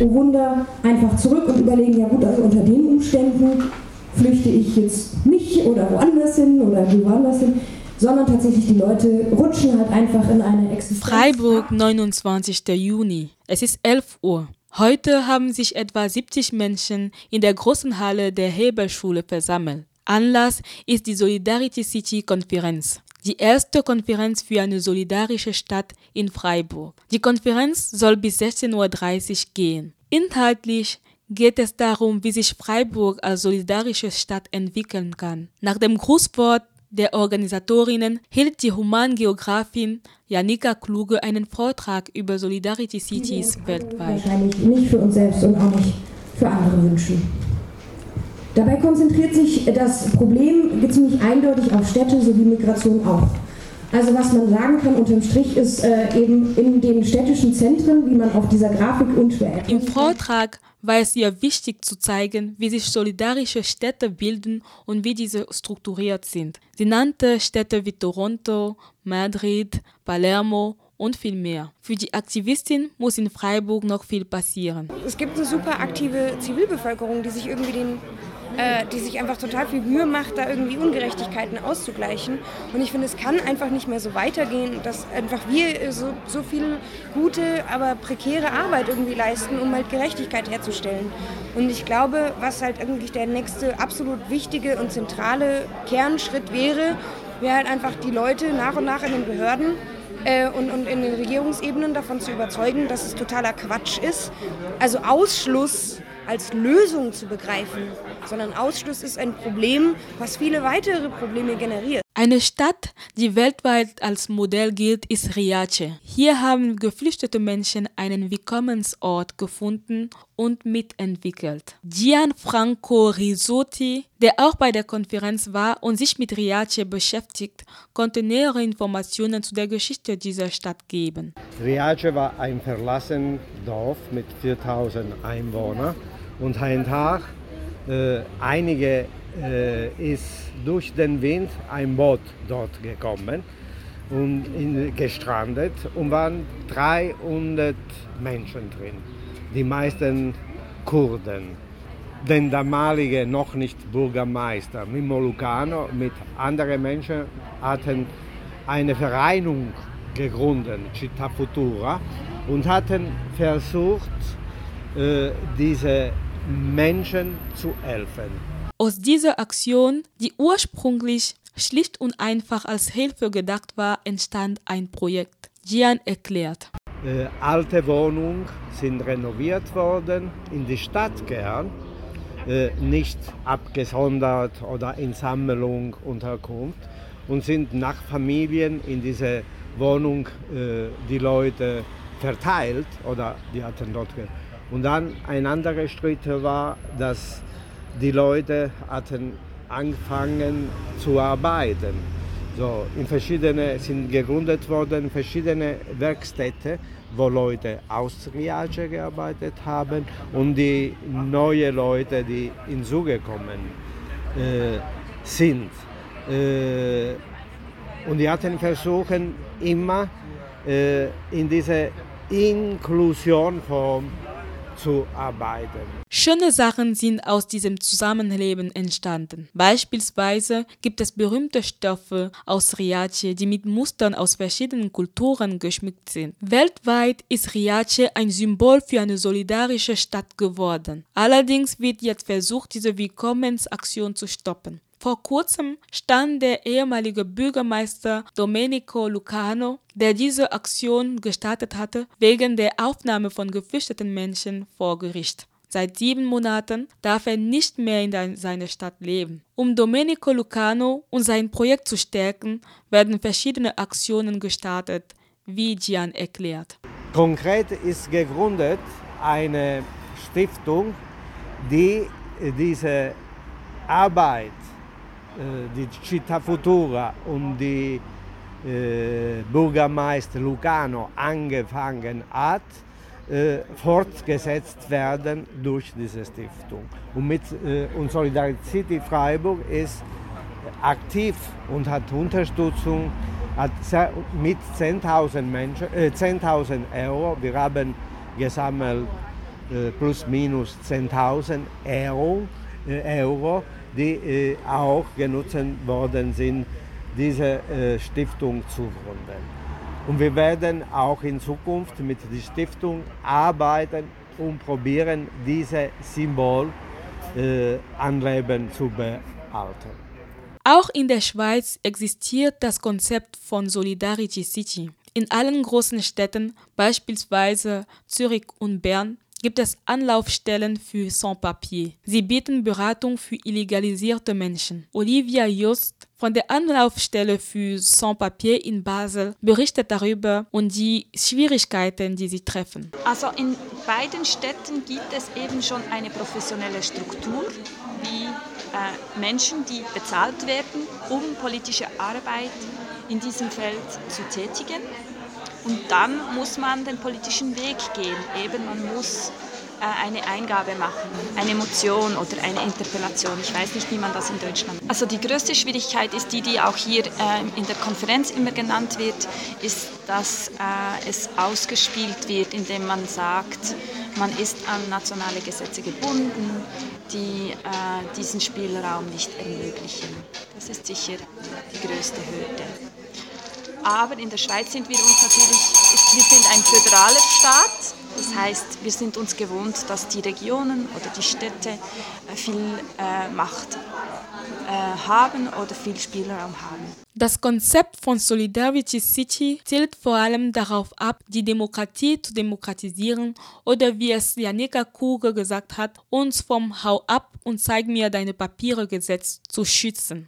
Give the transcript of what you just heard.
oh Wunder, einfach zurück und überlegen, ja gut, also unter den Umständen flüchte ich jetzt nicht oder woanders hin oder woanders hin, sondern tatsächlich die Leute rutschen halt einfach in eine Existenz. Freiburg, 29. Juni. Es ist 11 Uhr. Heute haben sich etwa 70 Menschen in der großen Halle der Hebelschule versammelt. Anlass ist die Solidarity City Konferenz. Die erste Konferenz für eine solidarische Stadt in Freiburg. Die Konferenz soll bis 16.30 Uhr gehen. Inhaltlich geht es darum, wie sich Freiburg als solidarische Stadt entwickeln kann. Nach dem Grußwort der Organisatorinnen hielt die Humangeografin Janika Kluge einen Vortrag über Solidarity Cities weltweit. Wahrscheinlich nicht für uns selbst und auch nicht für andere wünschen. Dabei konzentriert sich das Problem ziemlich eindeutig auf Städte sowie Migration auch. Also was man sagen kann unterm Strich ist äh, eben in den städtischen Zentren, wie man auf dieser Grafik unschwer erkennt. Im Vortrag war es ihr wichtig zu zeigen, wie sich solidarische Städte bilden und wie diese strukturiert sind. Sie nannte Städte wie Toronto, Madrid, Palermo und viel mehr. Für die Aktivistin muss in Freiburg noch viel passieren. Es gibt eine super aktive Zivilbevölkerung, die sich irgendwie den äh, die sich einfach total viel Mühe macht, da irgendwie Ungerechtigkeiten auszugleichen. Und ich finde, es kann einfach nicht mehr so weitergehen, dass einfach wir so, so viel gute, aber prekäre Arbeit irgendwie leisten, um halt Gerechtigkeit herzustellen. Und ich glaube, was halt irgendwie der nächste absolut wichtige und zentrale Kernschritt wäre, wäre halt einfach die Leute nach und nach in den Behörden äh, und, und in den Regierungsebenen davon zu überzeugen, dass es totaler Quatsch ist. Also Ausschluss als Lösung zu begreifen, sondern Ausschluss ist ein Problem, was viele weitere Probleme generiert. Eine Stadt, die weltweit als Modell gilt, ist Riace. Hier haben geflüchtete Menschen einen Willkommensort gefunden und mitentwickelt. Gianfranco Risotti, der auch bei der Konferenz war und sich mit Riace beschäftigt, konnte nähere Informationen zu der Geschichte dieser Stadt geben. Riace war ein verlassenes Dorf mit 4000 Einwohnern und ein Tag, äh, einige äh, ist durch den Wind ein Boot dort gekommen und in, gestrandet und waren 300 Menschen drin, die meisten Kurden. Der damalige noch nicht Bürgermeister Mimo Lucano mit anderen Menschen hatten eine Vereinigung gegründet, Città Futura, und hatten versucht, äh, diese Menschen zu helfen. Aus dieser Aktion, die ursprünglich schlicht und einfach als Hilfe gedacht war, entstand ein Projekt. Gian erklärt. Äh, alte Wohnungen sind renoviert worden in die Stadtkern, äh, nicht abgesondert oder in Sammlung, Unterkunft und sind nach Familien in diese Wohnung äh, die Leute verteilt oder die hatten dort und dann ein anderer Schritt war, dass die Leute hatten angefangen zu arbeiten. So, in verschiedene sind gegründet worden verschiedene Werkstätten, wo Leute aus Riace gearbeitet haben und die neue Leute, die hinzugekommen äh, sind. Äh, und die hatten versucht, immer äh, in diese Inklusion von zu arbeiten. Schöne Sachen sind aus diesem Zusammenleben entstanden. Beispielsweise gibt es berühmte Stoffe aus Riace, die mit Mustern aus verschiedenen Kulturen geschmückt sind. Weltweit ist Riace ein Symbol für eine solidarische Stadt geworden. Allerdings wird jetzt versucht, diese Willkommensaktion zu stoppen. Vor kurzem stand der ehemalige Bürgermeister Domenico Lucano, der diese Aktion gestartet hatte, wegen der Aufnahme von geflüchteten Menschen vor Gericht. Seit sieben Monaten darf er nicht mehr in seiner Stadt leben. Um Domenico Lucano und sein Projekt zu stärken, werden verschiedene Aktionen gestartet, wie Gian erklärt. Konkret ist gegründet eine Stiftung, die diese Arbeit äh, die Città Futura und die äh, Bürgermeister Lucano angefangen hat, äh, fortgesetzt werden durch diese Stiftung. Und, mit, äh, und Solidarität Freiburg ist aktiv und hat Unterstützung hat mit 10.000 äh, 10 Euro. Wir haben gesammelt äh, plus minus 10.000 Euro, äh, Euro, die äh, auch genutzt worden sind, diese äh, Stiftung zu gründen. Und wir werden auch in Zukunft mit der Stiftung arbeiten und probieren, dieses Symbol äh, an Leben zu behalten. Auch in der Schweiz existiert das Konzept von Solidarity City. In allen großen Städten, beispielsweise Zürich und Bern, gibt es Anlaufstellen für Sans-Papier. Sie bieten Beratung für illegalisierte Menschen. Olivia Just von der Anlaufstelle für Sans-Papier in Basel berichtet darüber und die Schwierigkeiten, die sie treffen. Also in beiden Städten gibt es eben schon eine professionelle Struktur, wie äh, Menschen, die bezahlt werden, um politische Arbeit in diesem Feld zu tätigen. Und dann muss man den politischen Weg gehen. Eben, man muss äh, eine Eingabe machen, eine Motion oder eine Interpellation. Ich weiß nicht, wie man das in Deutschland. Also die größte Schwierigkeit ist die, die auch hier äh, in der Konferenz immer genannt wird, ist, dass äh, es ausgespielt wird, indem man sagt, man ist an nationale Gesetze gebunden, die äh, diesen Spielraum nicht ermöglichen. Das ist sicher die größte Hürde. Aber in der Schweiz sind wir uns natürlich, wir sind ein föderaler Staat. Das heißt, wir sind uns gewohnt, dass die Regionen oder die Städte äh, viel äh, Macht äh, haben oder viel Spielraum haben. Das Konzept von Solidarity City zielt vor allem darauf ab, die Demokratie zu demokratisieren oder wie es Janika Kuge gesagt hat, uns vom Hau ab und zeig mir deine Papiere Gesetz zu schützen.